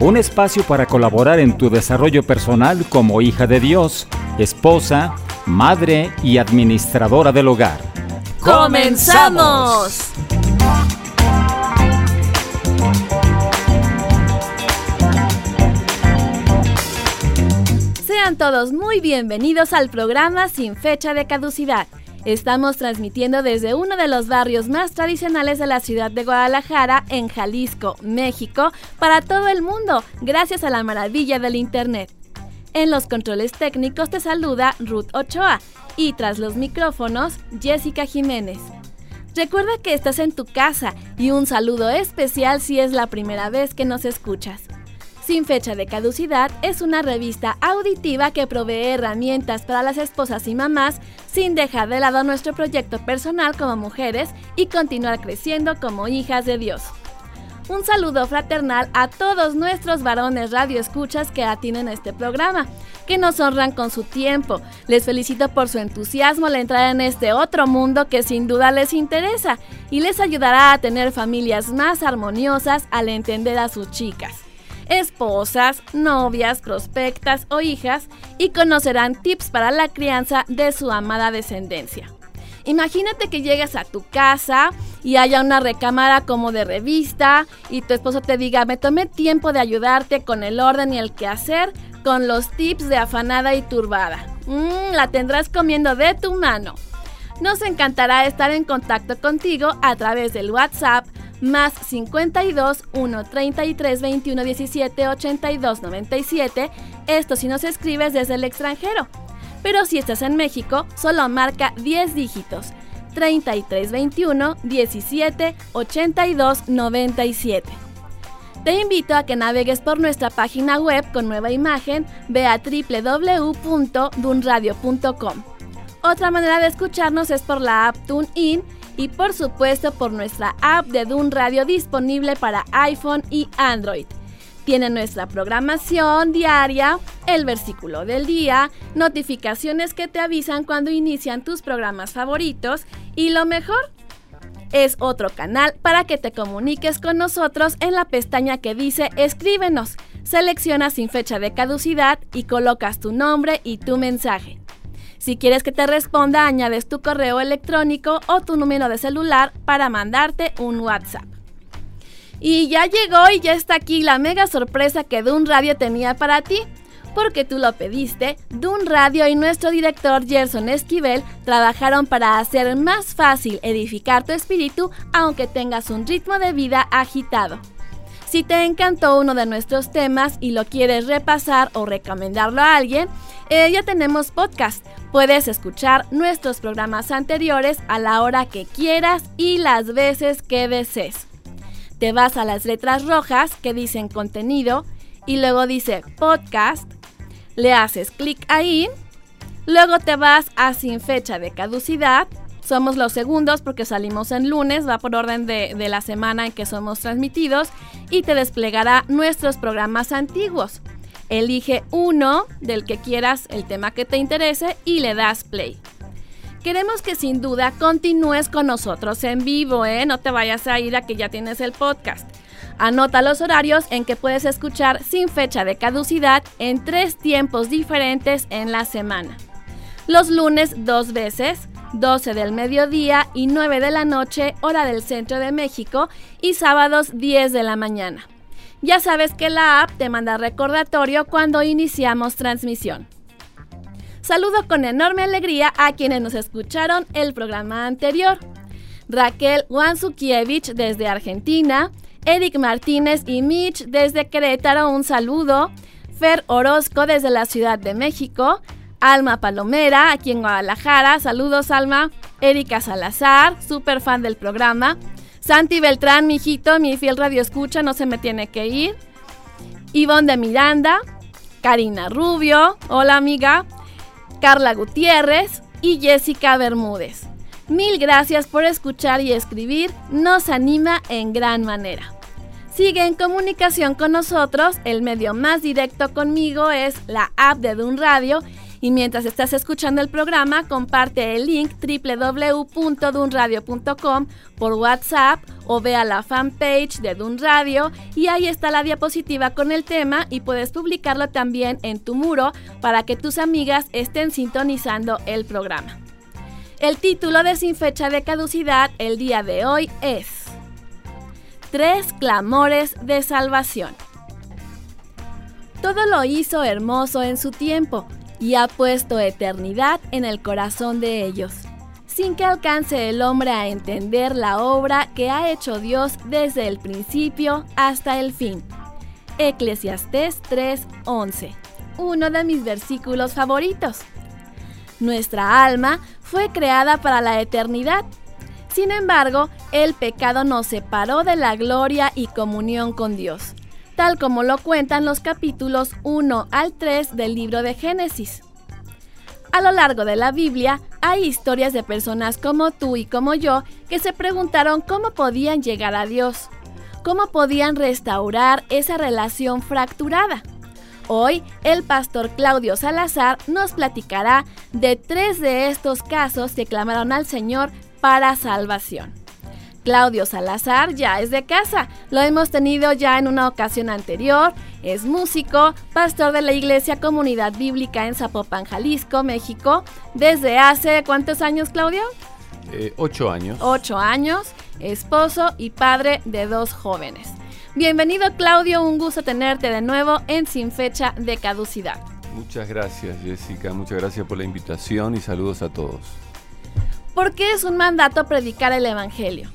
un espacio para colaborar en tu desarrollo personal como hija de Dios, esposa, madre y administradora del hogar. ¡Comenzamos! Sean todos muy bienvenidos al programa Sin Fecha de Caducidad Estamos transmitiendo desde uno de los barrios más tradicionales de la ciudad de Guadalajara, en Jalisco, México, para todo el mundo, gracias a la maravilla del Internet. En los controles técnicos te saluda Ruth Ochoa y tras los micrófonos, Jessica Jiménez. Recuerda que estás en tu casa y un saludo especial si es la primera vez que nos escuchas. Sin fecha de caducidad es una revista auditiva que provee herramientas para las esposas y mamás sin dejar de lado nuestro proyecto personal como mujeres y continuar creciendo como hijas de Dios. Un saludo fraternal a todos nuestros varones radioescuchas que atienden este programa, que nos honran con su tiempo. Les felicito por su entusiasmo al entrar en este otro mundo que sin duda les interesa y les ayudará a tener familias más armoniosas al entender a sus chicas esposas, novias, prospectas o hijas y conocerán tips para la crianza de su amada descendencia. Imagínate que llegues a tu casa y haya una recámara como de revista y tu esposo te diga, me tomé tiempo de ayudarte con el orden y el quehacer, con los tips de afanada y turbada. Mm, la tendrás comiendo de tu mano. Nos encantará estar en contacto contigo a través del WhatsApp más 52 1 33 21 17 82 97. Esto si nos escribes desde el extranjero. Pero si estás en México, solo marca 10 dígitos. 33 21 17 82 97. Te invito a que navegues por nuestra página web con nueva imagen, ve a www.dunradio.com. Otra manera de escucharnos es por la app TuneIn y por supuesto por nuestra app de Dun Radio disponible para iPhone y Android. Tiene nuestra programación diaria, el versículo del día, notificaciones que te avisan cuando inician tus programas favoritos y lo mejor, es otro canal para que te comuniques con nosotros en la pestaña que dice Escríbenos. Seleccionas sin fecha de caducidad y colocas tu nombre y tu mensaje. Si quieres que te responda, añades tu correo electrónico o tu número de celular para mandarte un WhatsApp. Y ya llegó y ya está aquí la mega sorpresa que Dun Radio tenía para ti. Porque tú lo pediste, Dun Radio y nuestro director Gerson Esquivel trabajaron para hacer más fácil edificar tu espíritu aunque tengas un ritmo de vida agitado. Si te encantó uno de nuestros temas y lo quieres repasar o recomendarlo a alguien, eh, ya tenemos podcast. Puedes escuchar nuestros programas anteriores a la hora que quieras y las veces que desees. Te vas a las letras rojas que dicen contenido y luego dice podcast. Le haces clic ahí. Luego te vas a sin fecha de caducidad somos los segundos porque salimos en lunes, va por orden de, la semana en que somos transmitidos y te desplegará nuestros programas antiguos. Elige uno del que quieras, el tema que te interese y le das play. Queremos que sin duda continúes con nosotros en vivo, ¿eh? No te vayas a ir a que ya tienes el podcast. Anota los horarios en que puedes escuchar sin fecha de caducidad en tres tiempos diferentes en la semana. Los lunes dos veces, 12 del mediodía y 9 de la noche, hora del centro de México, y sábados 10 de la mañana. Ya sabes que la app te manda recordatorio cuando iniciamos transmisión. Saludo con enorme alegría a quienes nos escucharon el programa anterior. Raquel Wansukiewicz desde Argentina, Eric Martínez y Mitch desde Querétaro, un saludo. Fer Orozco desde la Ciudad de México, Alma Palomera, aquí en Guadalajara. Saludos, Alma. Erika Salazar, súper fan del programa. Santi Beltrán, mi hijito, mi fiel radio escucha, no se me tiene que ir. Ivonne de Miranda. Karina Rubio, hola amiga. Carla Gutiérrez y Jessica Bermúdez. Mil gracias por escuchar y escribir, nos anima en gran manera. Sigue en comunicación con nosotros, el medio más directo conmigo es la app de Dun Radio y mientras estás escuchando el programa, comparte el link www.dunradio.com por WhatsApp o ve a la fanpage de Dun Radio y ahí está la diapositiva con el tema y puedes publicarlo también en tu muro para que tus amigas estén sintonizando el programa. El título de Sin Fecha de Caducidad el día de hoy es Tres Clamores de Salvación. Todo lo hizo hermoso en su tiempo y ha puesto eternidad en el corazón de ellos, sin que alcance el hombre a entender la obra que ha hecho Dios desde el principio hasta el fin. Eclesiastés 3:11, uno de mis versículos favoritos. Nuestra alma fue creada para la eternidad. Sin embargo, el pecado nos separó de la gloria y comunión con Dios tal como lo cuentan los capítulos 1 al 3 del libro de Génesis. A lo largo de la Biblia hay historias de personas como tú y como yo que se preguntaron cómo podían llegar a Dios, cómo podían restaurar esa relación fracturada. Hoy el pastor Claudio Salazar nos platicará de tres de estos casos que clamaron al Señor para salvación. Claudio Salazar ya es de casa. Lo hemos tenido ya en una ocasión anterior. Es músico, pastor de la Iglesia Comunidad Bíblica en Zapopan, Jalisco, México. Desde hace cuántos años, Claudio? Eh, ocho años. Ocho años, esposo y padre de dos jóvenes. Bienvenido, Claudio. Un gusto tenerte de nuevo en Sin Fecha de Caducidad. Muchas gracias, Jessica. Muchas gracias por la invitación y saludos a todos. ¿Por qué es un mandato predicar el Evangelio?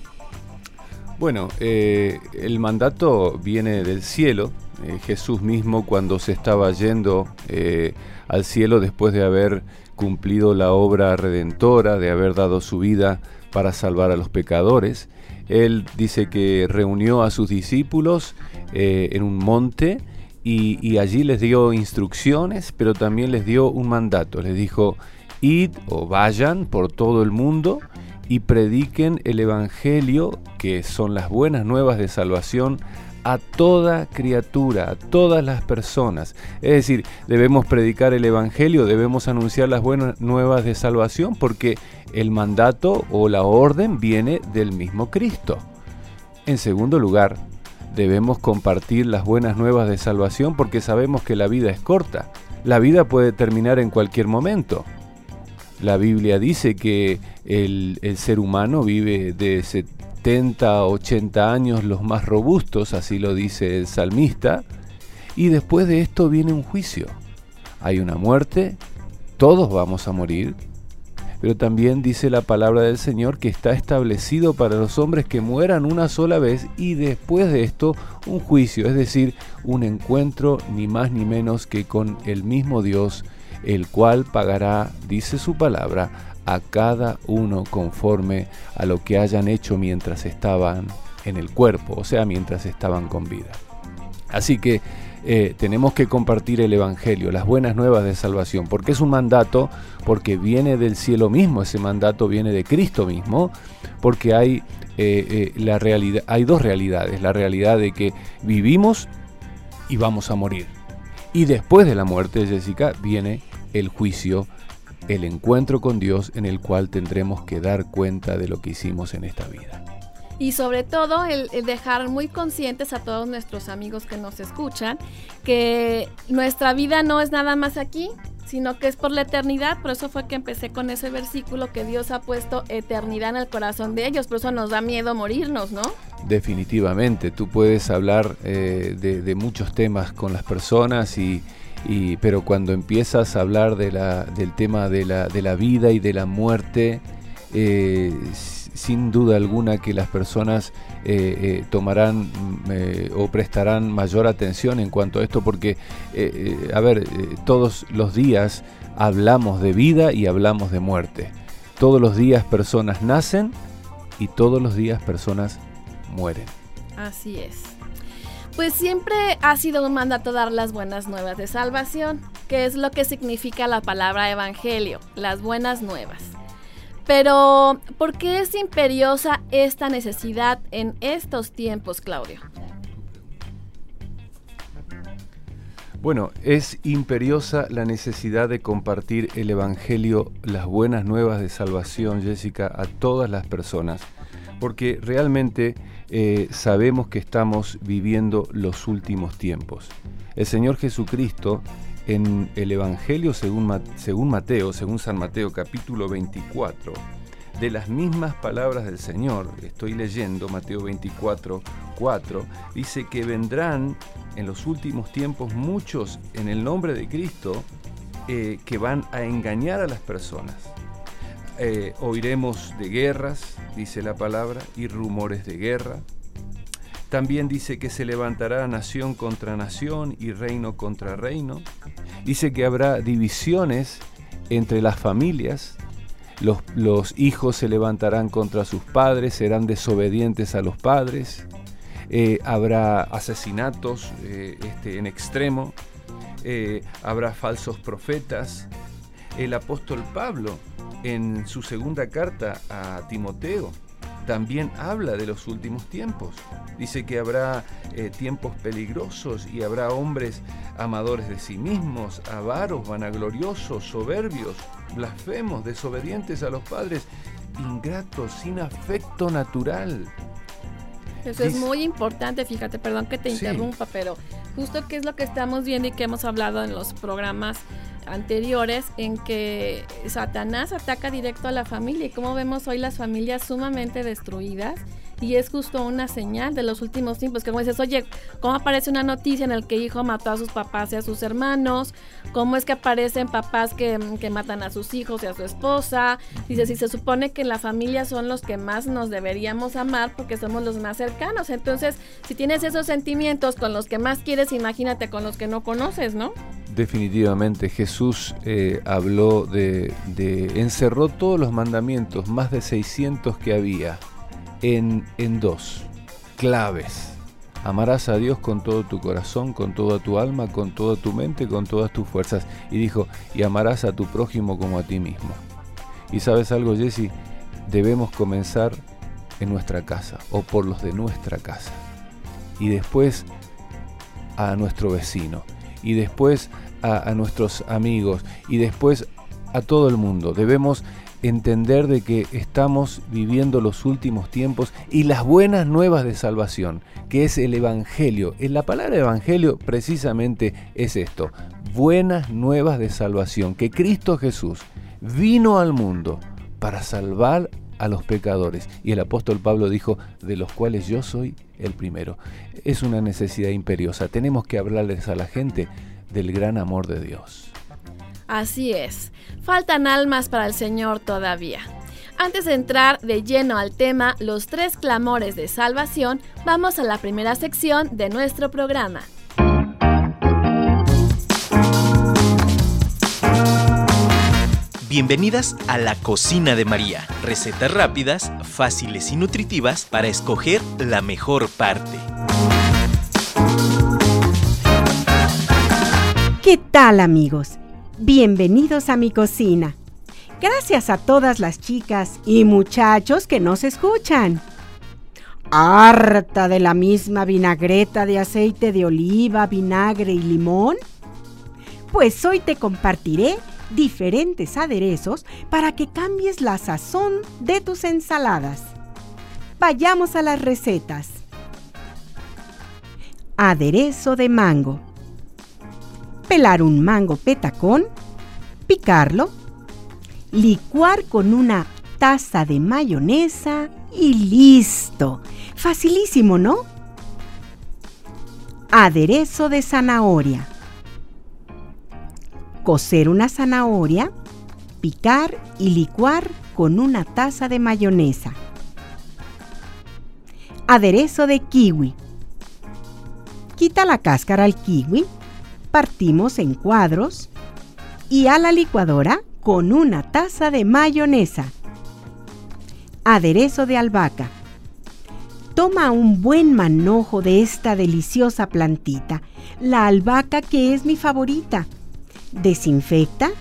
Bueno, eh, el mandato viene del cielo. Eh, Jesús mismo cuando se estaba yendo eh, al cielo después de haber cumplido la obra redentora, de haber dado su vida para salvar a los pecadores, él dice que reunió a sus discípulos en un monte y, y allí les dio instrucciones, pero también les dio un mandato. Les dijo, id o vayan por todo el mundo y prediquen el Evangelio, que son las buenas nuevas de salvación, a toda criatura, a todas las personas. Es decir, debemos predicar el Evangelio, debemos anunciar las buenas nuevas de salvación, porque el mandato o la orden viene del mismo Cristo. En segundo lugar, debemos compartir las buenas nuevas de salvación porque sabemos que la vida es corta. La vida puede terminar en cualquier momento. La Biblia dice que el, ser humano vive de 70 a 80 años los más robustos, así lo dice el salmista, y después de esto viene un juicio. Hay una muerte, todos vamos a morir, pero también dice la palabra del Señor que está establecido para los hombres que mueran una sola vez y después de esto un juicio, es decir, un encuentro ni más ni menos que con el mismo Dios el cual pagará, dice su palabra, a cada uno conforme a lo que hayan hecho mientras estaban en el cuerpo, o sea, mientras estaban con vida. Así que eh, tenemos que compartir el Evangelio, las buenas nuevas de salvación, porque es un mandato, porque viene del cielo mismo, ese mandato viene de Cristo mismo, porque hay, eh, eh, la realidad, hay dos realidades, la realidad de que vivimos y vamos a morir. Y después de la muerte, Jessica, viene el juicio, el encuentro con Dios en el cual tendremos que dar cuenta de lo que hicimos en esta vida. Y sobre todo el, dejar muy conscientes a todos nuestros amigos que nos escuchan que nuestra vida no es nada más aquí, sino que es por la eternidad. Por eso fue que empecé con ese versículo que Dios ha puesto eternidad en el corazón de ellos. Por eso nos da miedo morirnos, ¿no? Definitivamente, tú puedes hablar eh, de, muchos temas con las personas y, pero cuando empiezas a hablar de la, del tema de la, de la vida y de la muerte, eh, sin duda alguna que las personas eh, eh, tomarán mm, o prestarán mayor atención en cuanto a esto, porque, a ver, todos los días hablamos de vida y hablamos de muerte. Todos los días personas nacen y todos los días personas mueren. Así es. Pues siempre ha sido un mandato dar las buenas nuevas de salvación. qué es lo que significa la palabra evangelio, las buenas nuevas. Pero, ¿por qué es imperiosa esta necesidad en estos tiempos, Claudio? Bueno, es imperiosa la necesidad de compartir el Evangelio, las buenas nuevas de salvación, Jessica, a todas las personas, porque realmente eh, sabemos que estamos viviendo los últimos tiempos. El Señor Jesucristo en el Evangelio según, Mateo, según San Mateo capítulo 24, de las mismas palabras del Señor, estoy leyendo Mateo 24, 4, dice que vendrán en los últimos tiempos muchos en el nombre de Cristo eh, que van a engañar a las personas. Eh, oiremos de guerras, dice la palabra, y rumores de guerra. También dice que se levantará nación contra nación y reino contra reino. Dice que habrá divisiones entre las familias, los, hijos se levantarán contra sus padres, serán desobedientes a los padres, eh, habrá asesinatos eh, este, en extremo, eh, habrá falsos profetas. El apóstol Pablo, en su segunda carta a Timoteo, también habla de los últimos tiempos. Dice que habrá eh, tiempos peligrosos y habrá hombres amadores de sí mismos, avaros, vanagloriosos, soberbios, blasfemos, desobedientes a los padres, ingratos, sin afecto natural. Eso es muy importante, fíjate, perdón que te interrumpa, pero justo qué es lo que estamos viendo y que hemos hablado en los programas anteriores en que Satanás ataca directo a la familia. Y como vemos hoy las familias sumamente destruidas y es justo una señal de los últimos tiempos, que como dices, oye, ¿cómo aparece una noticia en el que hijo mató a sus papás y a sus hermanos? ¿Cómo es que aparecen papás que, que matan a sus hijos y a su esposa? Dice, si se supone que la familia son los que más nos deberíamos amar porque somos los más cercanos. Entonces, si tienes esos sentimientos con los que más quieres, imagínate con los que no conoces, ¿no? Definitivamente, Jesús eh, habló de, de, encerró todos los mandamientos, más de 600 que había, en, dos claves. Amarás a Dios con todo tu corazón, con toda tu alma, con toda tu mente, con todas tus fuerzas. Y dijo, y amarás a tu prójimo como a ti mismo. Y sabes algo, Jesse, debemos comenzar en nuestra casa o por los de nuestra casa. Y después a nuestro vecino. Y después a, nuestros amigos. Y después a todo el mundo. Debemos entender de que estamos viviendo los últimos tiempos y las buenas nuevas de salvación, que es el Evangelio. En la palabra Evangelio precisamente es esto, buenas nuevas de salvación, que Cristo Jesús vino al mundo para salvar a los pecadores. Y el apóstol Pablo dijo, de los cuales yo soy el primero. Es una necesidad imperiosa. Tenemos que hablarles a la gente del gran amor de Dios. Así es, faltan almas para el Señor todavía. Antes de entrar de lleno al tema Los tres clamores de salvación, vamos a la primera sección de nuestro programa. Bienvenidas a la cocina de María. Recetas rápidas, fáciles y nutritivas para escoger la mejor parte. ¿Qué tal amigos? Bienvenidos a mi cocina. Gracias a todas las chicas y muchachos que nos escuchan. ¿Harta de la misma vinagreta de aceite de oliva, vinagre y limón? Pues hoy te compartiré diferentes aderezos para que cambies la sazón de tus ensaladas. Vayamos a las recetas. Aderezo de mango pelar un mango petacón, picarlo, licuar con una taza de mayonesa y listo. Facilísimo, ¿no? Aderezo de zanahoria. Cocer una zanahoria, picar y licuar con una taza de mayonesa. Aderezo de kiwi. Quita la cáscara al kiwi partimos en cuadros y a la licuadora con una taza de mayonesa. Aderezo de albahaca. Toma un buen manojo de esta deliciosa plantita, la albahaca que es mi favorita. Desinfecta,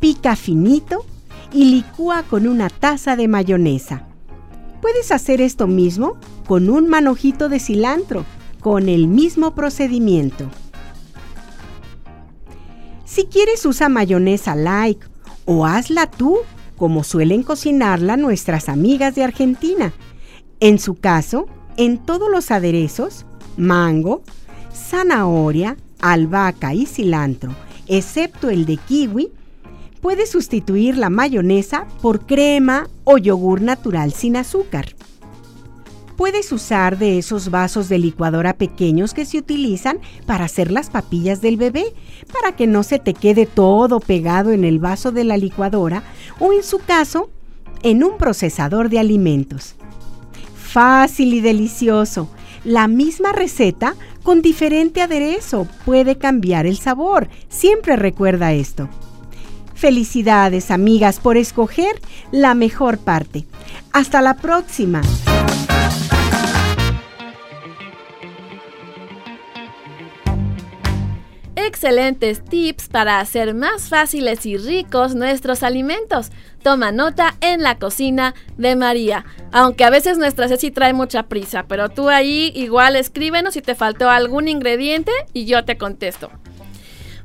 pica finito y licúa con una taza de mayonesa. Puedes hacer esto mismo con un manojito de cilantro, con el mismo procedimiento. Si quieres usa mayonesa like o hazla tú, como suelen cocinarla nuestras amigas de Argentina. En su caso, en todos los aderezos, mango, zanahoria, albahaca y cilantro, excepto el de kiwi, puedes sustituir la mayonesa por crema o yogur natural sin azúcar. Puedes usar de esos vasos de licuadora pequeños que se utilizan para hacer las papillas del bebé, para que no se te quede todo pegado en el vaso de la licuadora o en su caso, en un procesador de alimentos. Fácil y delicioso. La misma receta con diferente aderezo puede cambiar el sabor. Siempre recuerda esto. Felicidades amigas por escoger la mejor parte. Hasta la próxima. Excelentes tips para hacer más fáciles y ricos nuestros alimentos. Toma nota en la cocina de María. Aunque a veces nuestra Ceci trae mucha prisa, pero tú ahí igual escríbenos si te faltó algún ingrediente y yo te contesto.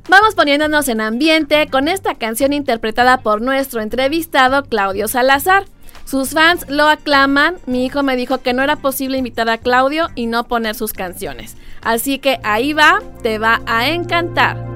Vamos poniéndonos en ambiente con esta canción interpretada por nuestro entrevistado Claudio Salazar. Sus fans lo aclaman. Mi hijo me dijo que no era posible invitar a Claudio y no poner sus canciones. Así que ahí va, te va a encantar.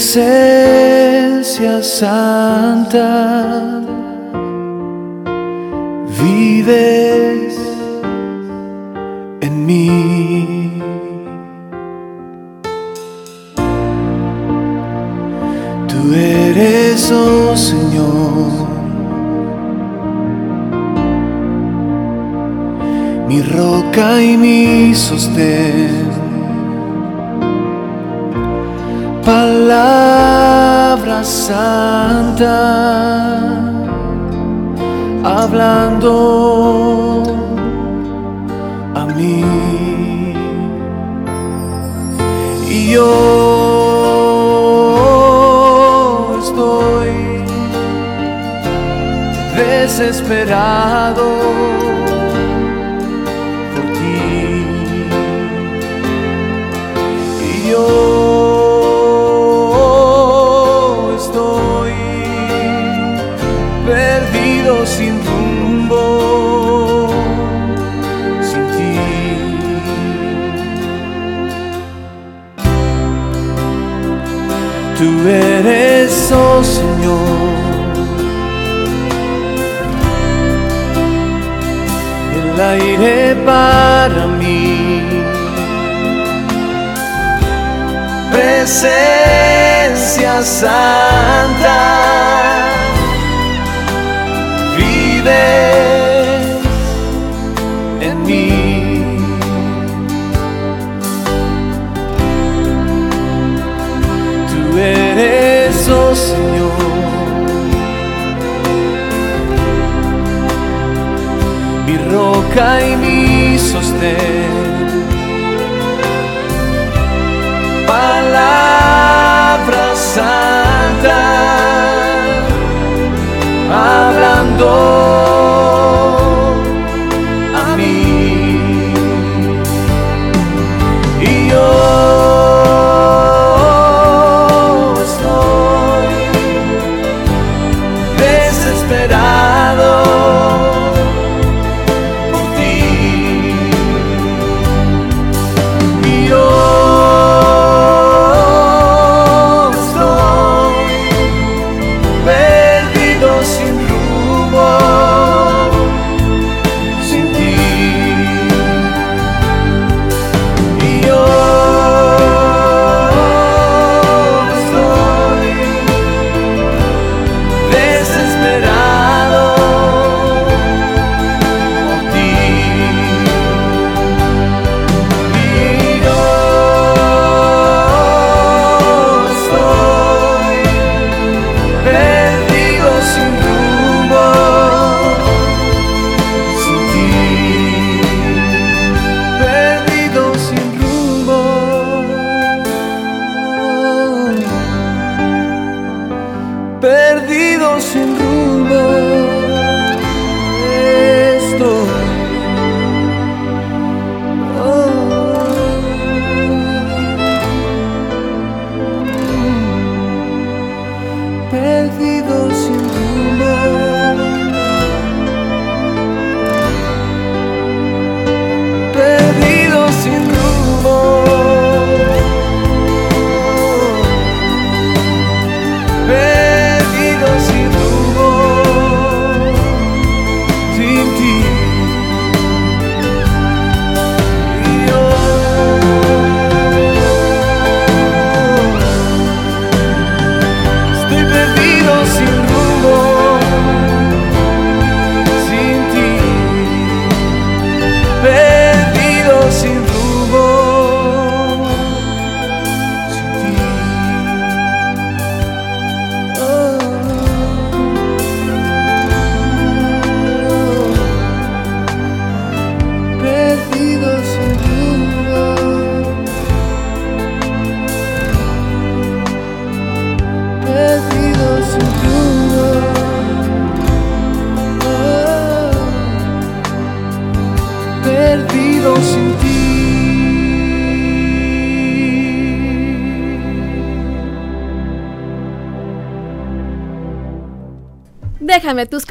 Presencia santa, vives en mí. Tú eres, oh Señor, mi roca y mi sostén. Santa, hablando a mí. Y yo desesperado eres, oh Señor aire para mí. Presencia santa, vives en mí. Roca y mi sostén. Palabra santa, hablando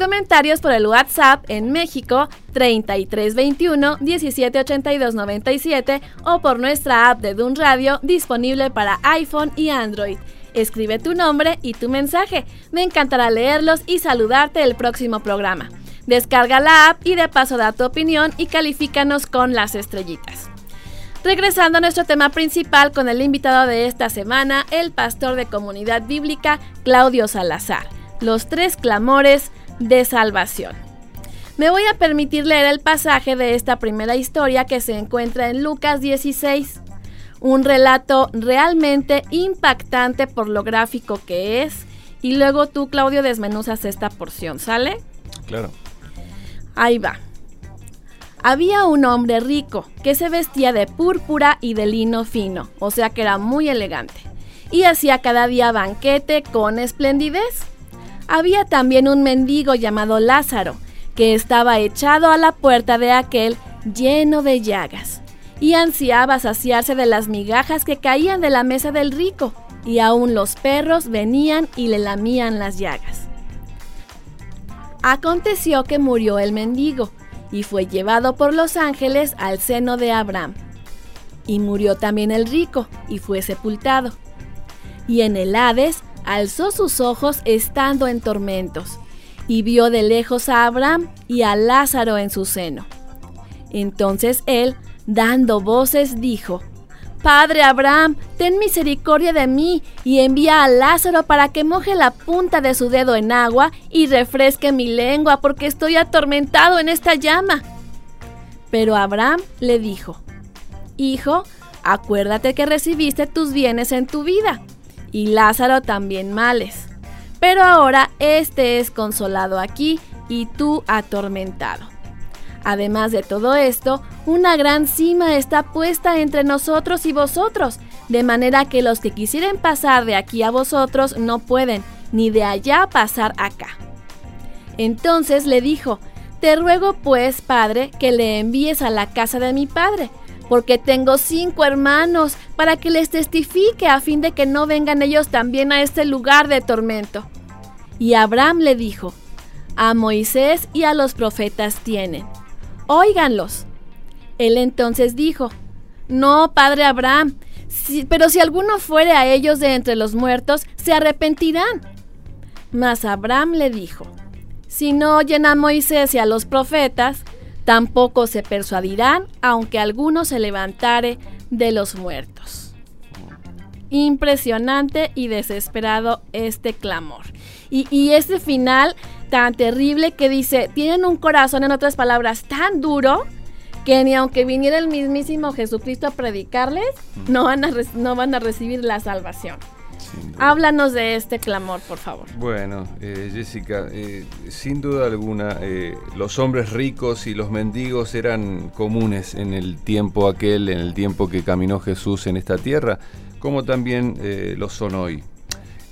comentarios por el WhatsApp en México 3321 178297 o por nuestra app de Dun Radio disponible para iPhone y Android. Escribe tu nombre y tu mensaje. Me encantará leerlos y saludarte el próximo programa. Descarga la app y de paso da tu opinión y califícanos con las estrellitas. Regresando a nuestro tema principal con el invitado de esta semana, el pastor de comunidad bíblica Claudio Salazar los tres clamores de salvación. Me voy a permitir leer el pasaje de esta primera historia que se encuentra en Lucas 16, un relato realmente impactante por lo gráfico que es, y luego tú, Claudio, desmenuzas esta porción, ¿sale? Claro. Ahí va. Había un hombre rico que se vestía de púrpura y de lino fino, o sea que era muy elegante, y hacía cada día banquete con esplendidez había también un mendigo llamado Lázaro, que estaba echado a la puerta de aquel lleno de llagas, y ansiaba saciarse de las migajas que caían de la mesa del rico, y aún los perros venían y le lamían las llagas. Aconteció que murió el mendigo, y fue llevado por los ángeles al seno de Abraham. Y murió también el rico, y fue sepultado. Y en el Hades alzó sus ojos estando en tormentos, y vio de lejos a Abraham y a Lázaro en su seno. Entonces él, dando voces, dijo, Padre Abraham, ten misericordia de mí y envía a Lázaro para que moje la punta de su dedo en agua y refresque mi lengua porque estoy atormentado en esta llama. Pero Abraham le dijo, Hijo, acuérdate que recibiste tus bienes en tu vida y Lázaro también males. Pero ahora éste es consolado aquí y tú atormentado. Además de todo esto, una gran cima está puesta entre nosotros y vosotros, de manera que los que quisieren pasar de aquí a vosotros no pueden, ni de allá pasar acá. Entonces le dijo, Te ruego pues, Padre, que le envíes a la casa de mi Padre, porque tengo cinco hermanos, para que les testifique a fin de que no vengan ellos también a este lugar de tormento. Y Abraham le dijo, a Moisés y a los profetas tienen, óiganlos. Él entonces dijo, no, padre Abraham, pero si alguno fuere a ellos de entre los muertos, se arrepentirán. Mas Abraham le dijo, si no oyen a Moisés y a los profetas, Tampoco se persuadirán, aunque alguno se levantare de los muertos. Impresionante y desesperado este clamor. Y, este final tan terrible que dice, tienen un corazón, en otras palabras, tan duro que ni aunque viniera el mismísimo Jesucristo a predicarles, no van a, no van a recibir la salvación. Háblanos de este clamor, por favor. Bueno, eh, Jessica, eh, sin duda alguna, eh, los hombres ricos y los mendigos eran comunes en el tiempo aquel, en el tiempo que caminó Jesús en esta tierra, como también lo son hoy.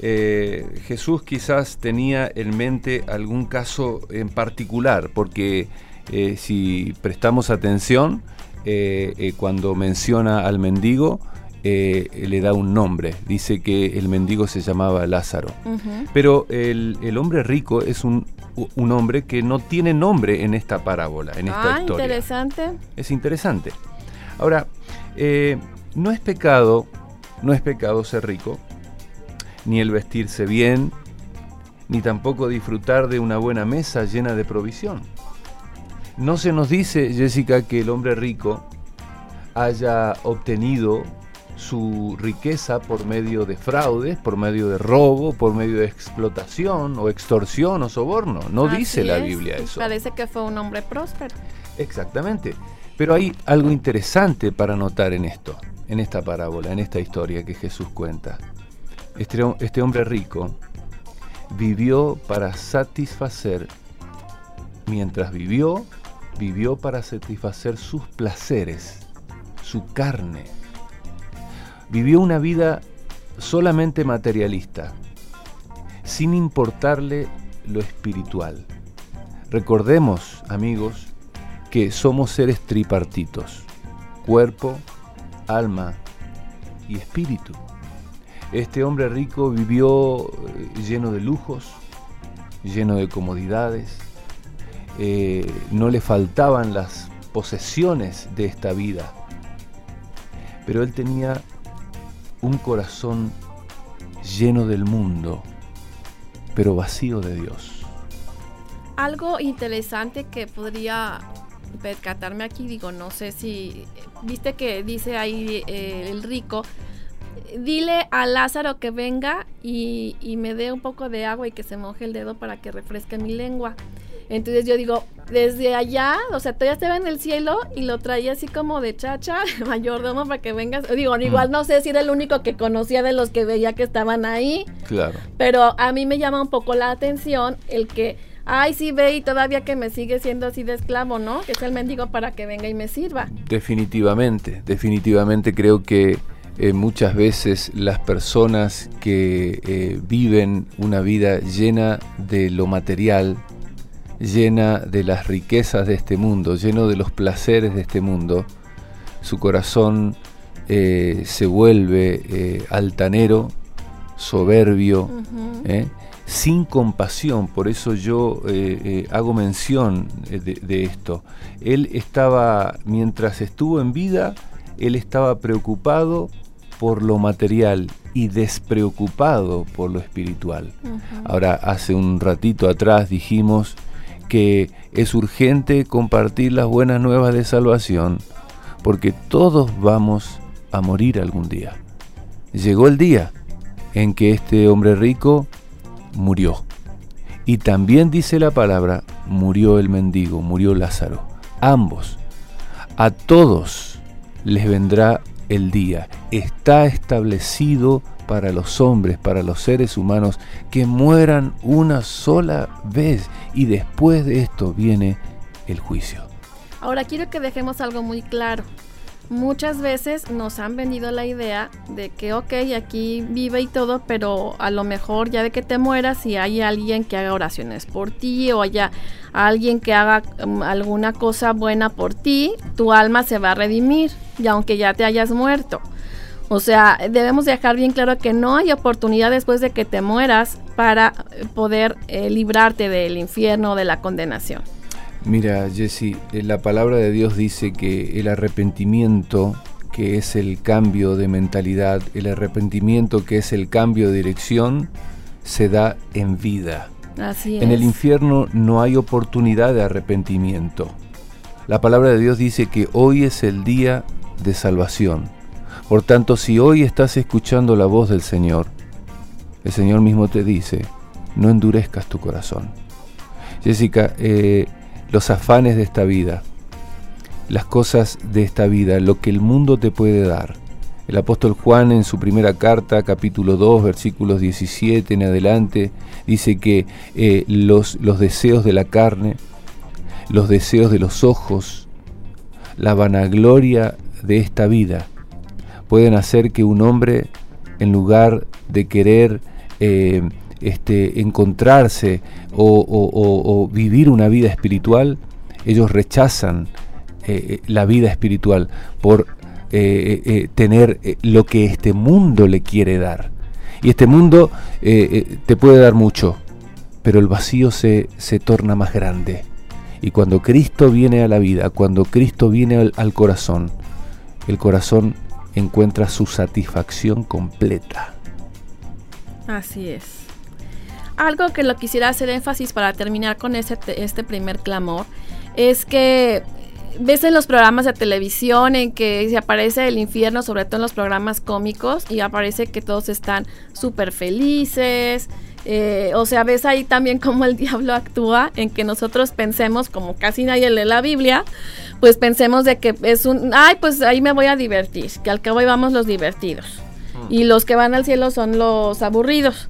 Jesús quizás tenía en mente algún caso en particular, porque si prestamos atención, cuando menciona al mendigo, eh, le da un nombre. Dice que el mendigo se llamaba Lázaro. Pero el, hombre rico es un, hombre que no tiene nombre en esta parábola, en esta ah, historia. interesante. Es interesante. Ahora, eh, no es pecado, no es pecado ser rico, ni el vestirse bien, ni tampoco disfrutar de una buena mesa llena de provisión. No se nos dice, Jessica, que el hombre rico haya obtenido su riqueza por medio de fraudes, por medio de robo, por medio de explotación o extorsión o soborno. No dice la Biblia eso. Parece que fue un hombre próspero. Exactamente. Pero hay algo interesante para notar en esto, en esta parábola, en esta historia que Jesús cuenta. Este, este hombre rico vivió para satisfacer, mientras vivió, vivió para satisfacer sus placeres, su carne vivió una vida solamente materialista, sin importarle lo espiritual. Recordemos, amigos, que somos seres tripartitos, cuerpo, alma y espíritu. Este hombre rico vivió eh, lleno de lujos, lleno de comodidades, eh, no le faltaban las posesiones de esta vida, pero él tenía un corazón lleno del mundo, pero vacío de Dios. Algo interesante que podría percatarme aquí, digo, no sé si, viste que dice ahí eh, el rico, dile a Lázaro que venga y, y, me dé un poco de agua y que se moje el dedo para que refresque mi lengua. Entonces yo digo, desde allá, o sea, todavía estaba en el cielo y lo traía así como de chacha, mayordomo, para que vengas. Digo, igual no sé si era el único que conocía de los que veía que estaban ahí. Claro. Pero a mí me llama un poco la atención el que, ay, sí ve y todavía que me sigue siendo así de esclavo, ¿no? Que es el mendigo para que venga y me sirva. Definitivamente, definitivamente creo que eh, muchas veces las personas que eh, viven una vida llena de lo material, llena de las riquezas de este mundo, lleno de los placeres de este mundo, su corazón eh, se vuelve eh, altanero, soberbio, eh, sin compasión. Por eso yo hago mención de, de esto. Él estaba, mientras estuvo en vida, él estaba preocupado por lo material y despreocupado por lo espiritual. Ahora, hace un ratito atrás dijimos que es urgente compartir las buenas nuevas de salvación, porque todos vamos a morir algún día. Llegó el día en que este hombre rico murió. Y también dice la palabra, murió el mendigo, murió Lázaro. Ambos. A todos les vendrá el día. Está establecido para los hombres, para los seres humanos, que mueran una sola vez y después de esto viene el juicio. Ahora quiero que dejemos algo muy claro. Muchas veces nos han vendido la idea de que, ok, aquí vive y todo, pero a lo mejor ya de que te mueras, si hay alguien que haga oraciones por ti o haya alguien que haga um, alguna cosa buena por ti, tu alma se va a redimir, y aunque ya te hayas muerto. O sea, debemos dejar bien claro que no hay oportunidad después de que te mueras para poder eh, librarte del infierno o de la condenación. Mira, Jesse, eh, la palabra de Dios dice que el arrepentimiento, que es el cambio de mentalidad, el arrepentimiento, que es el cambio de dirección, se da en vida. Así En el infierno no hay oportunidad de arrepentimiento. La palabra de Dios dice que hoy es el día de salvación. Por tanto, si hoy estás escuchando la voz del Señor, el Señor mismo te dice, no endurezcas tu corazón. Jessica, eh, los afanes de esta vida, las cosas de esta vida, lo que el mundo te puede dar. El apóstol Juan en su primera carta, capítulo 2, versículos 17 en adelante, dice que eh, los, los deseos de la carne, los deseos de los ojos, la vanagloria de esta vida, pueden hacer que un hombre, en lugar de querer eh, este, encontrarse o, vivir una vida espiritual, ellos rechazan eh, la vida espiritual por eh, tener lo que este mundo le quiere dar. Y este mundo te puede dar mucho, pero el vacío se, se, torna más grande. Y cuando Cristo viene a la vida, cuando Cristo viene al corazón, el corazón encuentra su satisfacción completa. Así es. Algo que lo quisiera hacer énfasis para terminar con este, este primer clamor es que ves en los programas de televisión en que se aparece el infierno, sobre todo en los programas cómicos, y aparece que todos están súper felices. Eh, o sea, ves ahí también cómo el diablo actúa en que nosotros pensemos, como casi nadie lee la Biblia, pues pensemos de que es un, ay, pues ahí me voy a divertir, que al cabo vamos los divertidos. Mm. Y los que van al cielo son los aburridos.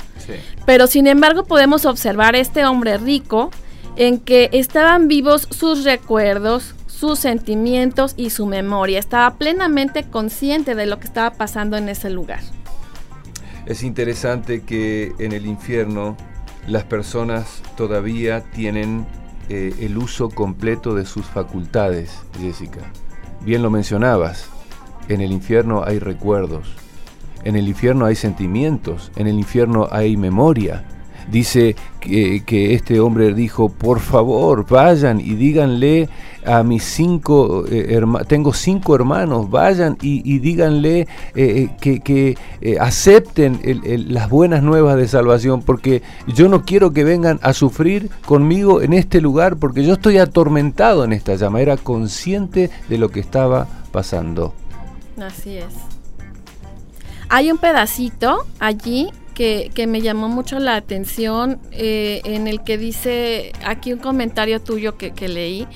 Pero sin embargo podemos observar este hombre rico en que estaban vivos sus recuerdos, sus sentimientos y su memoria. Estaba plenamente consciente de lo que estaba pasando en ese lugar. Es interesante que en el infierno las personas todavía tienen eh, el uso completo de sus facultades, Jessica. Bien lo mencionabas, en el infierno hay recuerdos, en el infierno hay sentimientos, en el infierno hay memoria. Dice que, este hombre dijo, por favor, vayan y díganle a mis cinco eh, tengo cinco hermanos, vayan y, díganle eh, eh, que, acepten las buenas nuevas de salvación, porque yo no quiero que vengan a sufrir conmigo en este lugar, porque yo estoy atormentado en esta llama, era consciente de lo que estaba pasando. Así es. Hay un pedacito allí que, me llamó mucho la atención, eh, en el que dice, aquí un comentario tuyo que, leí,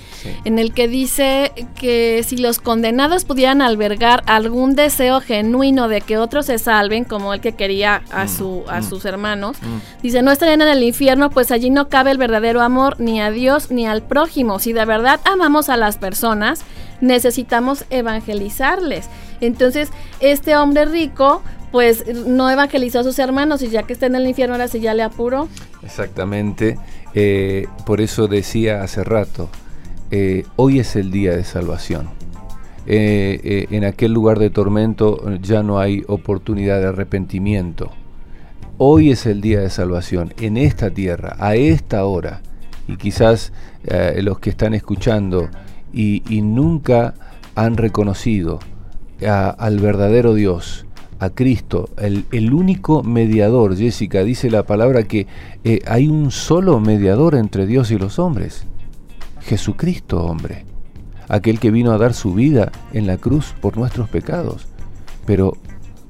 en el que dice que si los condenados pudieran albergar algún deseo genuino de que otros se salven, como el que quería a, mm, su, a mm, sus hermanos, mm. dice, no estarían en el infierno, pues allí no cabe el verdadero amor ni a Dios ni al prójimo. Si de verdad amamos a las personas, necesitamos evangelizarles. Entonces, este hombre rico pues no evangelizó a sus hermanos y ya que está en el infierno ahora sí ya le apuró. Exactamente, eh, por eso decía hace rato, eh, hoy es el día de salvación. Eh, en aquel lugar de tormento ya no hay oportunidad de arrepentimiento. Hoy es el día de salvación, en esta tierra, a esta hora. Y quizás los que están escuchando y, nunca han reconocido al verdadero Dios, a Cristo, el, único mediador. Jessica dice la palabra que eh, hay un solo mediador entre Dios y los hombres. Jesucristo, hombre. Aquel que vino a dar su vida en la cruz por nuestros pecados. Pero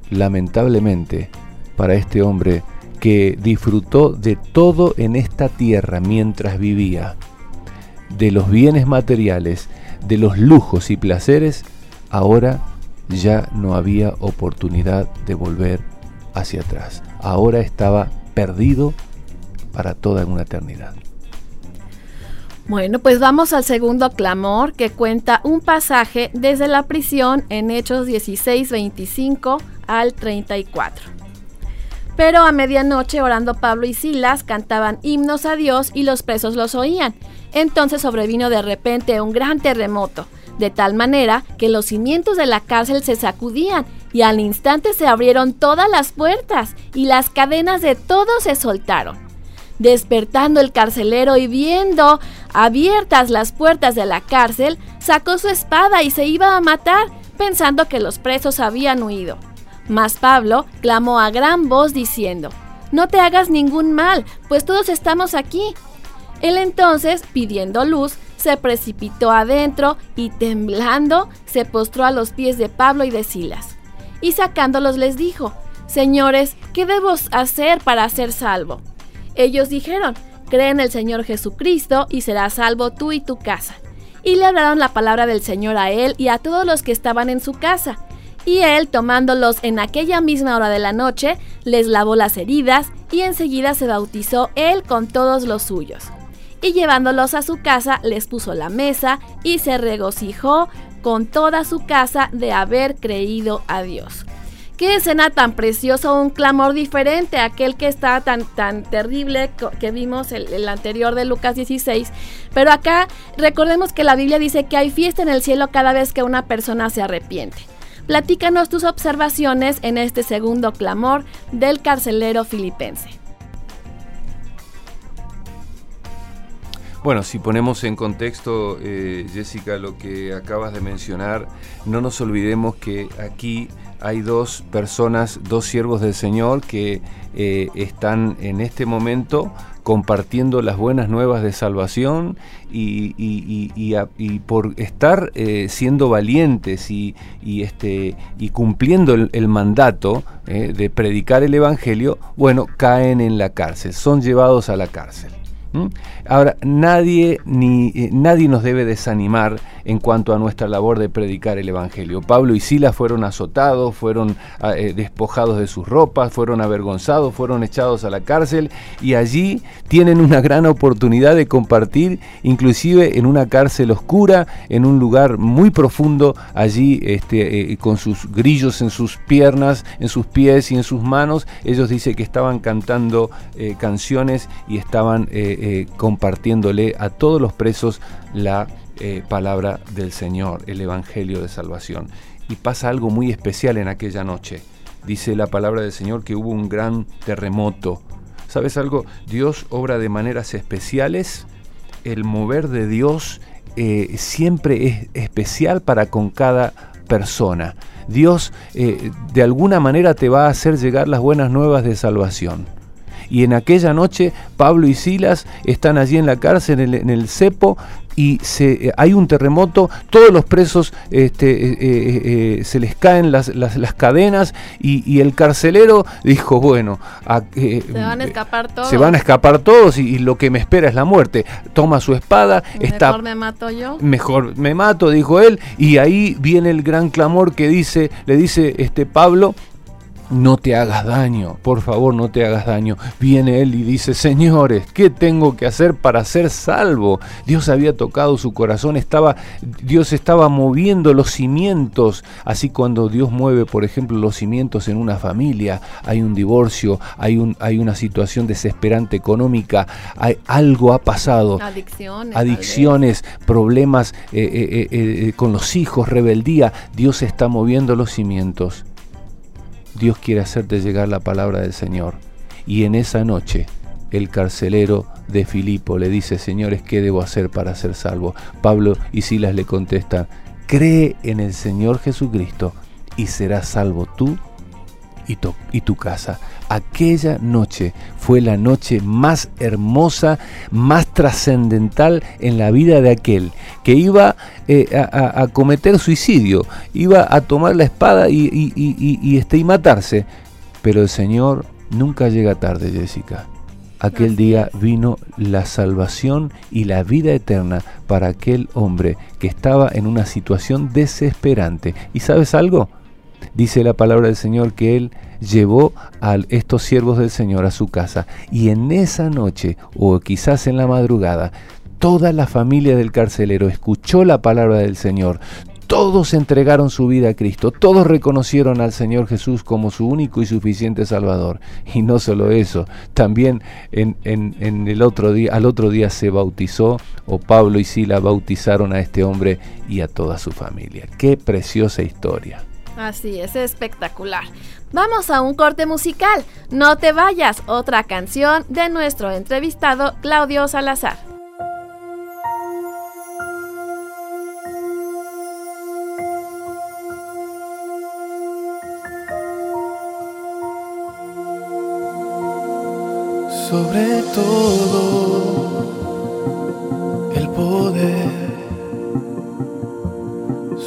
lamentablemente, para este hombre que disfrutó de todo en esta tierra mientras vivía, de los bienes materiales, de los lujos y placeres, ahora ya no había oportunidad de volver hacia atrás. Ahora estaba perdido para toda una eternidad. Bueno, pues vamos al segundo clamor que cuenta un pasaje desde la prisión en Hechos 16, 25 al 34. Pero a medianoche orando Pablo y Silas cantaban himnos a Dios y los presos los oían. Entonces sobrevino de repente un gran terremoto de tal manera que los cimientos de la cárcel se sacudían y al instante se abrieron todas las puertas y las cadenas de todos se soltaron. Despertando el carcelero y viendo abiertas las puertas de la cárcel, sacó su espada y se iba a matar, pensando que los presos habían huido. Mas Pablo clamó a gran voz diciendo, No te hagas ningún mal, pues todos estamos aquí. Él entonces, pidiendo luz, se precipitó adentro y temblando se postró a los pies de Pablo y de Silas. Y sacándolos les dijo, Señores, ¿qué debo hacer para ser salvo? Ellos dijeron, Cree en el Señor Jesucristo y serás salvo tú y tu casa. Y le hablaron la palabra del Señor a él y a todos los que estaban en su casa. Y él, tomándolos en aquella misma hora de la noche, les lavó las heridas y enseguida se bautizó él con todos los suyos y llevándolos a su casa les puso la mesa y se regocijó con toda su casa de haber creído a Dios. Qué escena tan preciosa, un clamor diferente a aquel que está tan, tan terrible que vimos el, el anterior de Lucas 16. Pero acá recordemos que la Biblia dice que hay fiesta en el cielo cada vez que una persona se arrepiente. Platícanos tus observaciones en este segundo clamor del carcelero filipense. Bueno, si ponemos en contexto, eh, Jessica, lo que acabas de mencionar, no nos olvidemos que aquí hay dos personas, dos siervos del Señor que eh, están en este momento compartiendo las buenas nuevas de salvación y, por estar eh, siendo valientes y, este, y cumpliendo el, mandato de predicar el Evangelio, bueno, caen en la cárcel, son llevados a la cárcel. ¿Mm? Ahora, nadie, ni, eh, nadie nos debe desanimar en cuanto a nuestra labor de predicar el Evangelio. Pablo y Silas fueron azotados, fueron ah, eh, despojados de sus ropas, fueron avergonzados, fueron echados a la cárcel y allí tienen una gran oportunidad de compartir, inclusive en una cárcel oscura, en un lugar muy profundo, allí este, eh, con sus grillos en sus piernas, en sus pies y en sus manos. Ellos dicen que estaban cantando canciones y estaban eh, compartiéndole a todos los presos la eh, palabra del Señor, el Evangelio de Salvación. Y pasa algo muy especial en aquella noche. Dice la palabra del Señor que hubo un gran terremoto, ¿Sabes algo? Dios obra de maneras especiales. El mover de Dios eh, siempre es especial para con cada persona. Dios de alguna manera te va a hacer llegar las buenas nuevas de salvación. Y en aquella noche Pablo y Silas están allí en la cárcel, en el, cepo, y se, eh, hay un terremoto, todos los presos este, eh, eh, se les caen las, cadenas y, el carcelero dijo, bueno, se van a escapar todos. Se van a escapar todos y, lo que me espera es la muerte. Toma su espada, mejor me mato yo. Mejor me mato, dijo él, y ahí viene el gran clamor que dice, le dice este Pablo, no te hagas daño, por favor no te hagas daño. Viene él y dice, señores, ¿qué tengo que hacer para ser salvo? Dios había tocado su corazón, estaba, Dios estaba moviendo los cimientos, así cuando Dios mueve, por ejemplo, los cimientos en una familia, hay un divorcio, hay, un, hay una situación desesperante económica, hay, algo ha pasado. Adicciones. Adicciones, problemas eh, eh, eh, con los hijos, rebeldía. Dios está moviendo los cimientos Dios quiere hacerte llegar la palabra del Señor. Y en esa noche el carcelero de Filipo le dice, señores, ¿qué debo hacer para ser salvo? Pablo y Silas le contestan, cree en el Señor Jesucristo y serás salvo tú y tu, y tu casa. Aquella noche fue la noche más hermosa, más trascendental en la vida de aquel que iba eh, a, cometer suicidio, iba a tomar la espada y, y, este, y matarse. Pero el Señor nunca llega tarde, Jessica. Aquel día vino la salvación y la vida eterna para aquel hombre que estaba en una situación desesperante. ¿Y sabes algo? Dice la palabra del Señor que Él llevó a estos siervos del Señor a su casa y en esa noche o quizás en la madrugada toda la familia del carcelero escuchó la palabra del Señor, todos entregaron su vida a Cristo, todos reconocieron al Señor Jesús como su único y suficiente Salvador. Y no solo eso, también en, el otro día, al otro día se bautizó, o Pablo y Sila bautizaron a este hombre y a toda su familia. Qué preciosa historia. Así es, espectacular. Vamos a un corte musical. No te vayas, otra canción de nuestro entrevistado Claudio Salazar. Sobre todo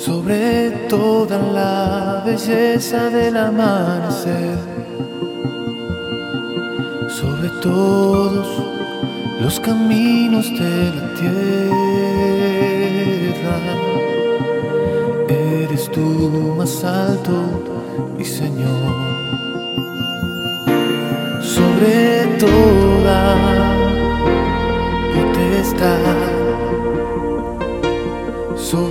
sobre toda la belleza del amanecer, sobre todos los caminos de la tierra. Eres tú más alto, mi Señor, sobre toda potestad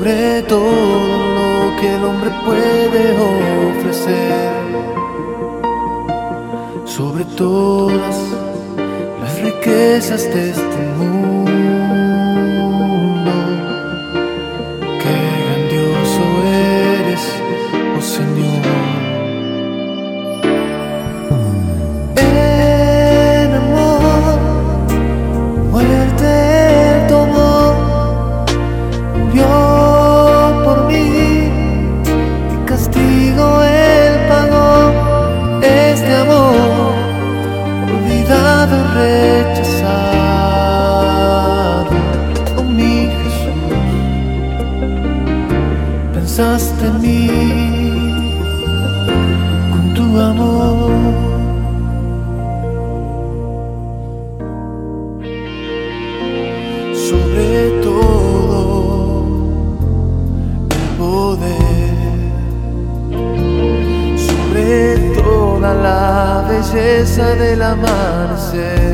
sobre todo lo que el hombre puede ofrecer, sobre todas las riquezas de este mundo. Del amanecer.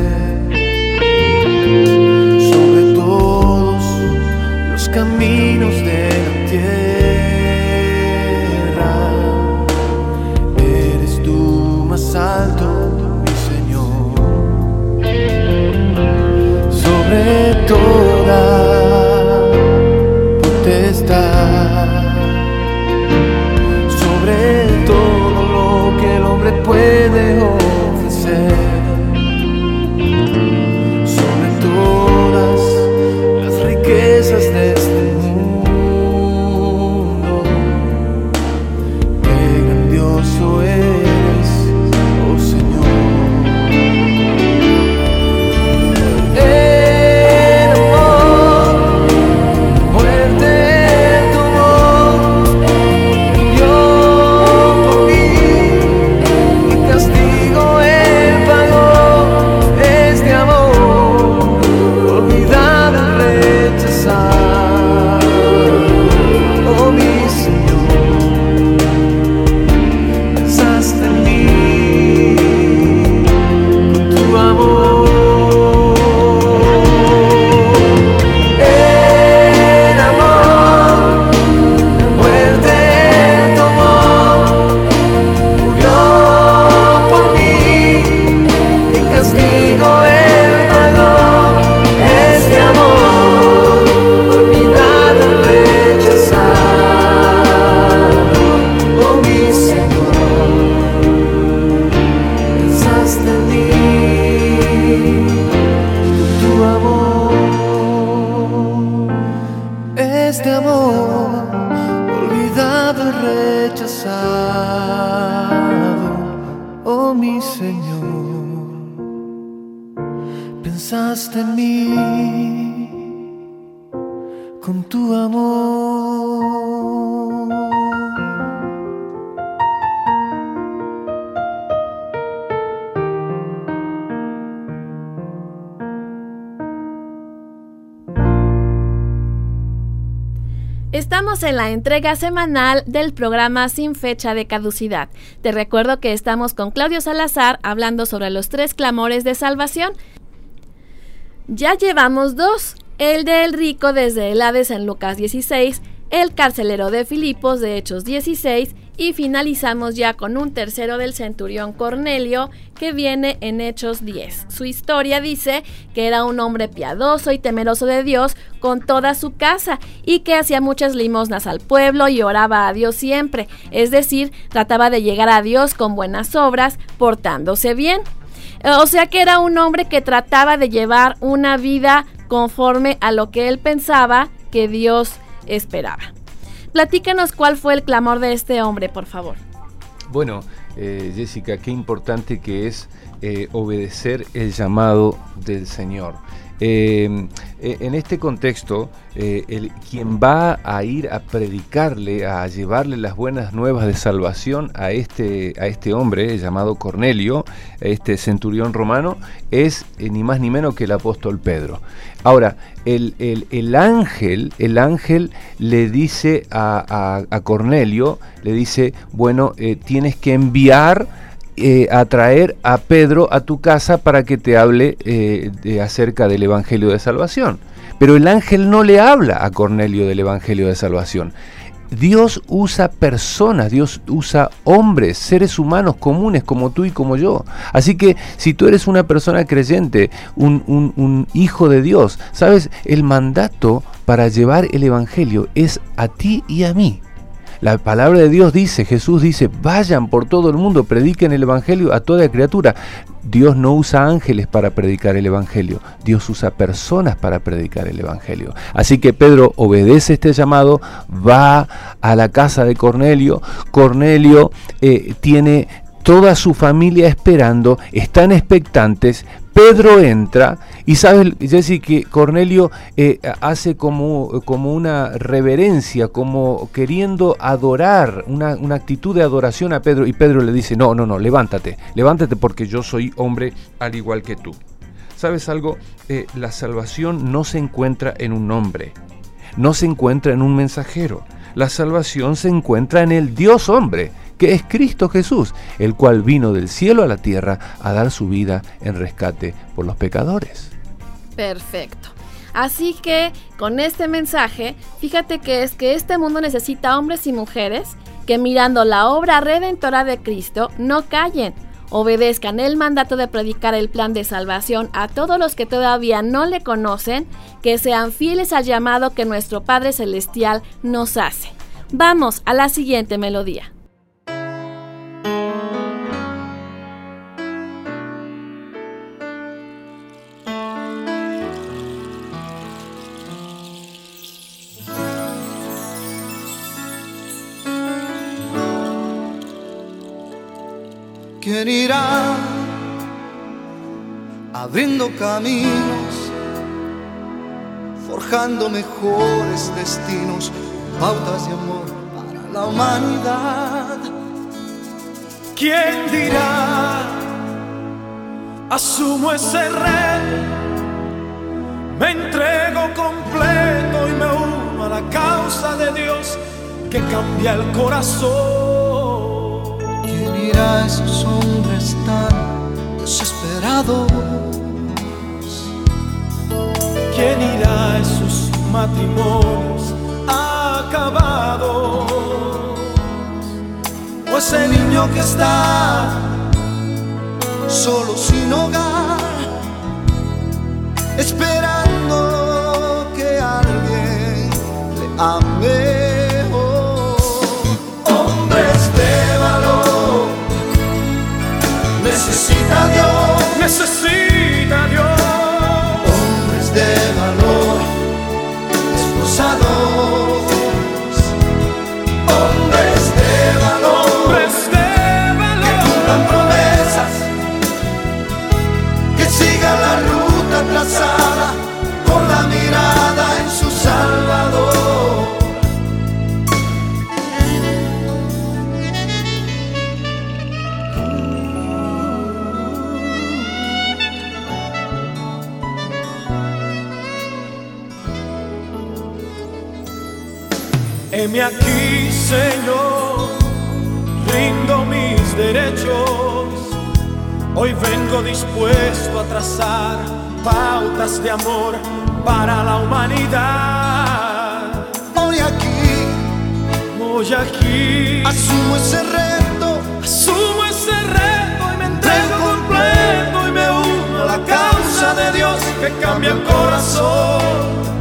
Estamos en la entrega semanal del programa Sin Fecha de Caducidad. Te recuerdo que estamos con Claudio Salazar hablando sobre los tres clamores de salvación. Ya llevamos dos, el del rico desde el Hades en Lucas 16, el carcelero de Filipos de Hechos 16 y finalizamos ya con un tercero del centurión Cornelio que viene en Hechos 10. Su historia dice que era un hombre piadoso y temeroso de Dios con toda su casa y que hacía muchas limosnas al pueblo y oraba a Dios siempre, es decir, trataba de llegar a Dios con buenas obras, portándose bien. O sea que era un hombre que trataba de llevar una vida conforme a lo que él pensaba que Dios esperaba. Platícanos cuál fue el clamor de este hombre, por favor. Bueno, eh, Jessica, qué importante que es eh, obedecer el llamado del Señor. Eh, eh, en este contexto, eh, el, quien va a ir a predicarle, a llevarle las buenas nuevas de salvación a este, a este hombre llamado Cornelio, este centurión romano, es eh, ni más ni menos que el apóstol Pedro. Ahora, el, el- el ángel, el ángel le dice a, a- a Cornelio, le dice, bueno, tienes que enviar eh, a traer a Pedro a tu casa para que te hable eh, de- acerca del Evangelio de Salvación. Pero el ángel no le habla a Cornelio del Evangelio de Salvación. Dios usa personas, Dios usa hombres, seres humanos comunes como tú y como yo. Así que si tú eres una persona creyente, un- un hijo de Dios, sabes, el mandato para llevar el Evangelio es a ti y a mí. La palabra de Dios dice, Jesús dice, vayan por todo el mundo, prediquen el Evangelio a toda criatura. Dios no usa ángeles para predicar el Evangelio, Dios usa personas para predicar el Evangelio. Así que Pedro obedece este llamado, va a la casa de Cornelio. Cornelio eh, tiene toda su familia esperando, están expectantes. Pedro entra y sabes, Jesse, que Cornelio eh, hace como, como una reverencia, como queriendo adorar, una, una actitud de adoración a Pedro. Y Pedro le dice, no, no, no, levántate, levántate porque yo soy hombre al igual que tú. ¿Sabes algo? Eh, la salvación no se encuentra en un hombre, no se encuentra en un mensajero. La salvación se encuentra en el Dios hombre, que es Cristo Jesús, el cual vino del cielo a la tierra a dar su vida en rescate por los pecadores. Perfecto. Así que con este mensaje, fíjate que es que este mundo necesita hombres y mujeres que mirando la obra redentora de Cristo no callen, obedezcan el mandato de predicar el plan de salvación a todos los que todavía no le conocen, que sean fieles al llamado que nuestro Padre Celestial nos hace. Vamos a la siguiente melodía. Irá abriendo caminos, forjando mejores destinos, pautas de amor para la humanidad? ¿Quién dirá? Asumo ese reto, me entrego completo y me uno a la causa de Dios que cambia el corazón. ¿Quién irá a esos hombres tan desesperados? ¿Quién irá a esos matrimonios acabados? O ese niño que está solo sin hogar, esperando que alguien le ame. Necesita Dios. necesita Dios. Hombres de valor, esforzados. Heme aquí, Señor, rindo mis derechos. Hoy vengo dispuesto a trazar pautas de amor para la humanidad. Hoy aquí Hoy aquí asumo ese reto, asumo ese reto y me entrego completo y me uno a la causa de Dios que cambia el corazón.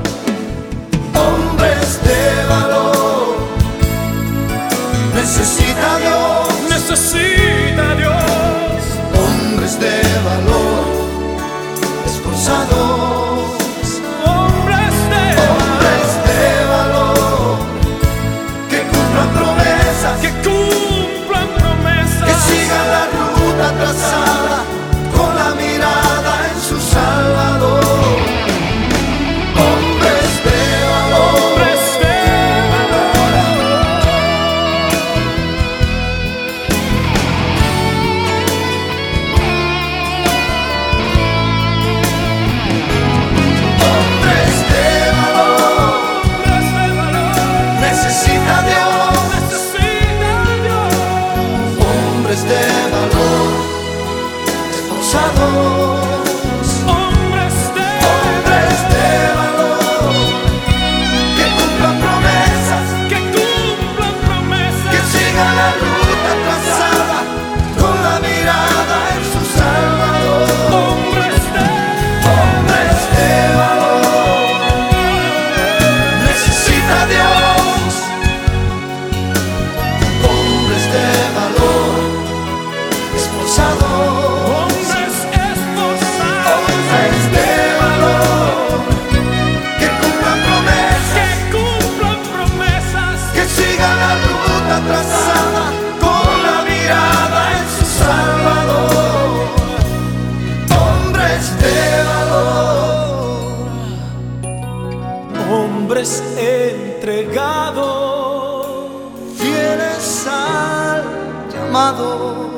Llamado,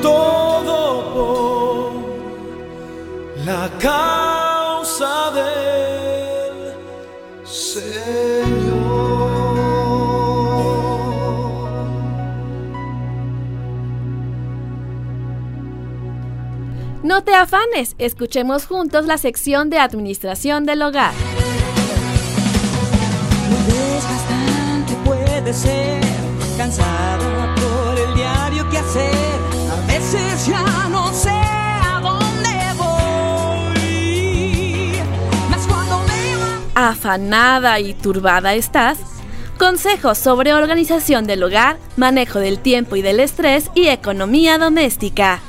Todo por la causa del Señor. No te afanes, escuchemos juntos la sección de Administración del Hogar. desgastante puede ser, cansada Afanada y turbada estás. Consejos sobre organización del hogar, manejo del tiempo y del estrés y economía doméstica.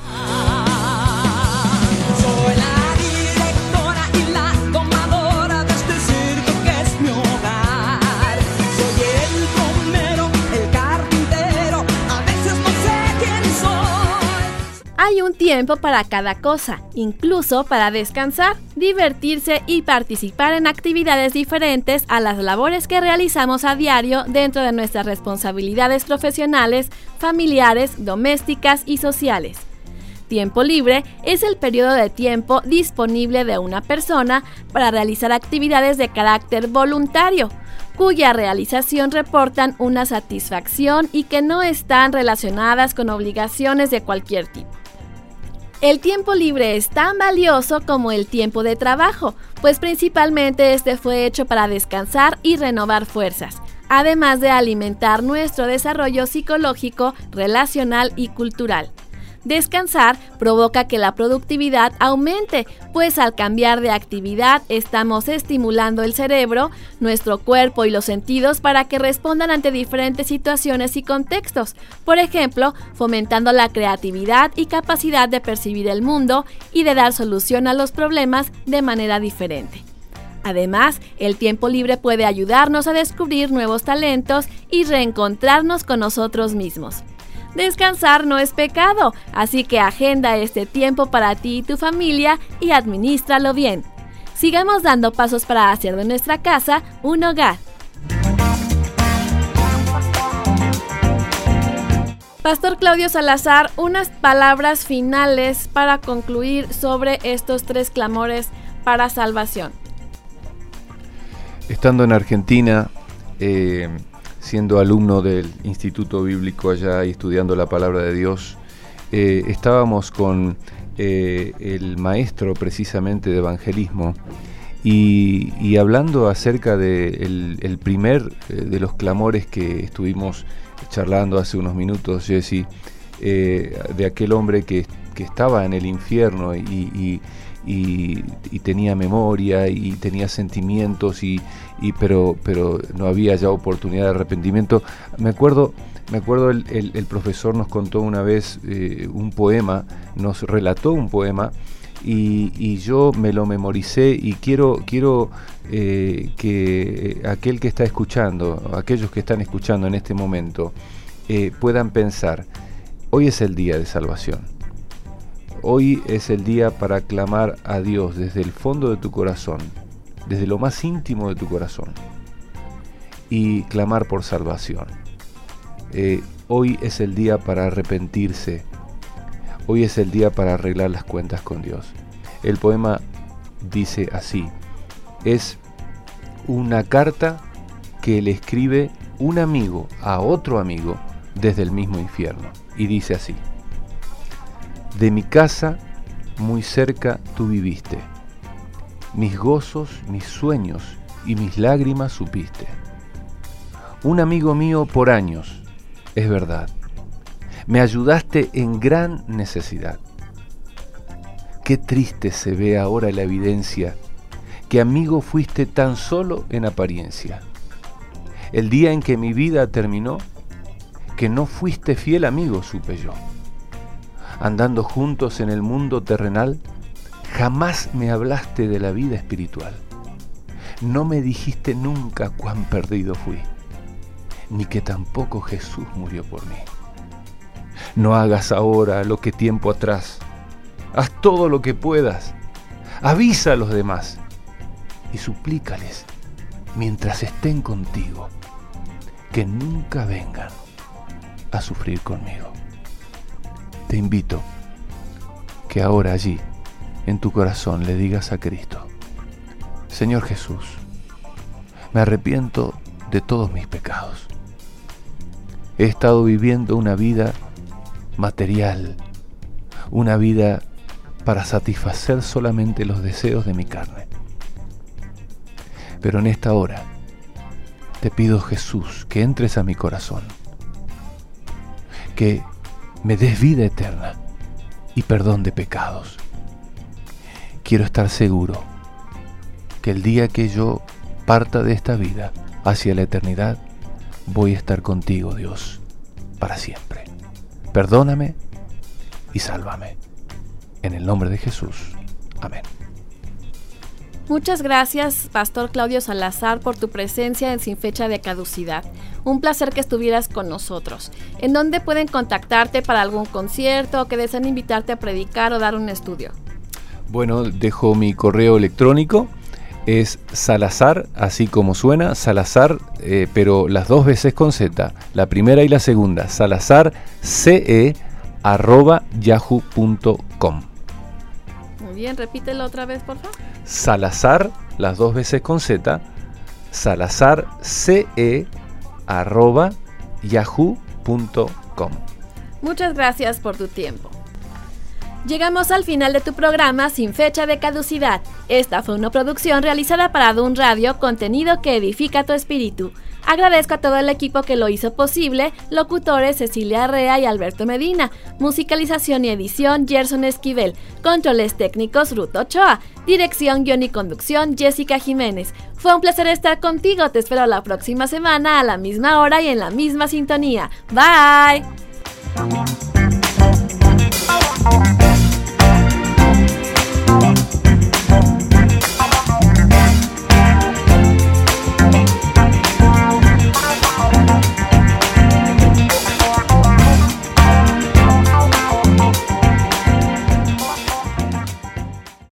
Hay un tiempo para cada cosa, incluso para descansar, divertirse y participar en actividades diferentes a las labores que realizamos a diario dentro de nuestras responsabilidades profesionales, familiares, domésticas y sociales. Tiempo libre es el periodo de tiempo disponible de una persona para realizar actividades de carácter voluntario, cuya realización reportan una satisfacción y que no están relacionadas con obligaciones de cualquier tipo. El tiempo libre es tan valioso como el tiempo de trabajo, pues principalmente este fue hecho para descansar y renovar fuerzas, además de alimentar nuestro desarrollo psicológico, relacional y cultural. Descansar provoca que la productividad aumente, pues al cambiar de actividad estamos estimulando el cerebro, nuestro cuerpo y los sentidos para que respondan ante diferentes situaciones y contextos, por ejemplo, fomentando la creatividad y capacidad de percibir el mundo y de dar solución a los problemas de manera diferente. Además, el tiempo libre puede ayudarnos a descubrir nuevos talentos y reencontrarnos con nosotros mismos. Descansar no es pecado, así que agenda este tiempo para ti y tu familia y administralo bien. Sigamos dando pasos para hacer de nuestra casa un hogar. Pastor Claudio Salazar, unas palabras finales para concluir sobre estos tres clamores para salvación. Estando en Argentina, eh, siendo alumno del Instituto Bíblico allá y estudiando la palabra de Dios, eh, estábamos con eh, el maestro precisamente de evangelismo y, hablando acerca de el, primer eh, de los clamores que estuvimos charlando hace unos minutos, Jesse, de aquel hombre que, estaba en el infierno y, tenía memoria y tenía sentimientos y, pero, pero no había ya oportunidad de arrepentimiento. Me acuerdo, me acuerdo el, el, profesor nos contó una vez eh, un poema, nos relató un poema y, yo me lo memoricé y quiero, quiero eh, que aquel que está escuchando, aquellos que están escuchando en este momento, eh, puedan pensar, hoy es el día de salvación Hoy es el día para clamar a Dios desde el fondo de tu corazón, desde lo más íntimo de tu corazón, y clamar por salvación. Eh, hoy es el día para arrepentirse. Hoy es el día para arreglar las cuentas con Dios. El poema dice así. Es una carta que le escribe un amigo a otro amigo desde el mismo infierno. Y dice así. De mi casa muy cerca tú viviste. Mis gozos, mis sueños y mis lágrimas supiste. Un amigo mío por años, es verdad. Me ayudaste en gran necesidad. Qué triste se ve ahora la evidencia que amigo fuiste tan solo en apariencia. El día en que mi vida terminó, que no fuiste fiel amigo, supe yo andando juntos en el mundo terrenal, jamás me hablaste de la vida espiritual. No me dijiste nunca cuán perdido fui, ni que tampoco Jesús murió por mí. No hagas ahora lo que tiempo atrás. Haz todo lo que puedas. Avisa a los demás y suplícales mientras estén contigo que nunca vengan a sufrir conmigo te invito que ahora allí, en tu corazón, le digas a Cristo, Señor Jesús, me arrepiento de todos mis pecados. He estado viviendo una vida material, una vida para satisfacer solamente los deseos de mi carne. Pero en esta hora te pido Jesús que entres a mi corazón, que me des vida eterna y perdón de pecados. Quiero estar seguro que el día que yo parta de esta vida hacia la eternidad, voy a estar contigo, Dios, para siempre. Perdóname y sálvame. En el nombre de Jesús. Amén. Muchas gracias, Pastor Claudio Salazar, por tu presencia en Sin Fecha de Caducidad. Un placer que estuvieras con nosotros. ¿En dónde pueden contactarte para algún concierto o que deseen invitarte a predicar o dar un estudio? Bueno, dejo mi correo electrónico. Es Salazar, así como suena, Salazar, eh, pero las dos veces con Z, la primera y la segunda, salazarce arroba. Muy bien, repítelo otra vez, por favor. Salazar, las dos veces con Z, salazarce arroba yahoo.com. Muchas gracias por tu tiempo. Llegamos al final de tu programa sin fecha de caducidad. Esta fue una producción realizada para Dun Radio, contenido que edifica tu espíritu. Agradezco a todo el equipo que lo hizo posible, locutores Cecilia Arrea y Alberto Medina, musicalización y edición Gerson Esquivel, controles técnicos Ruth Ochoa, dirección, guion y conducción Jessica Jiménez. Fue un placer estar contigo, te espero la próxima semana a la misma hora y en la misma sintonía. Bye.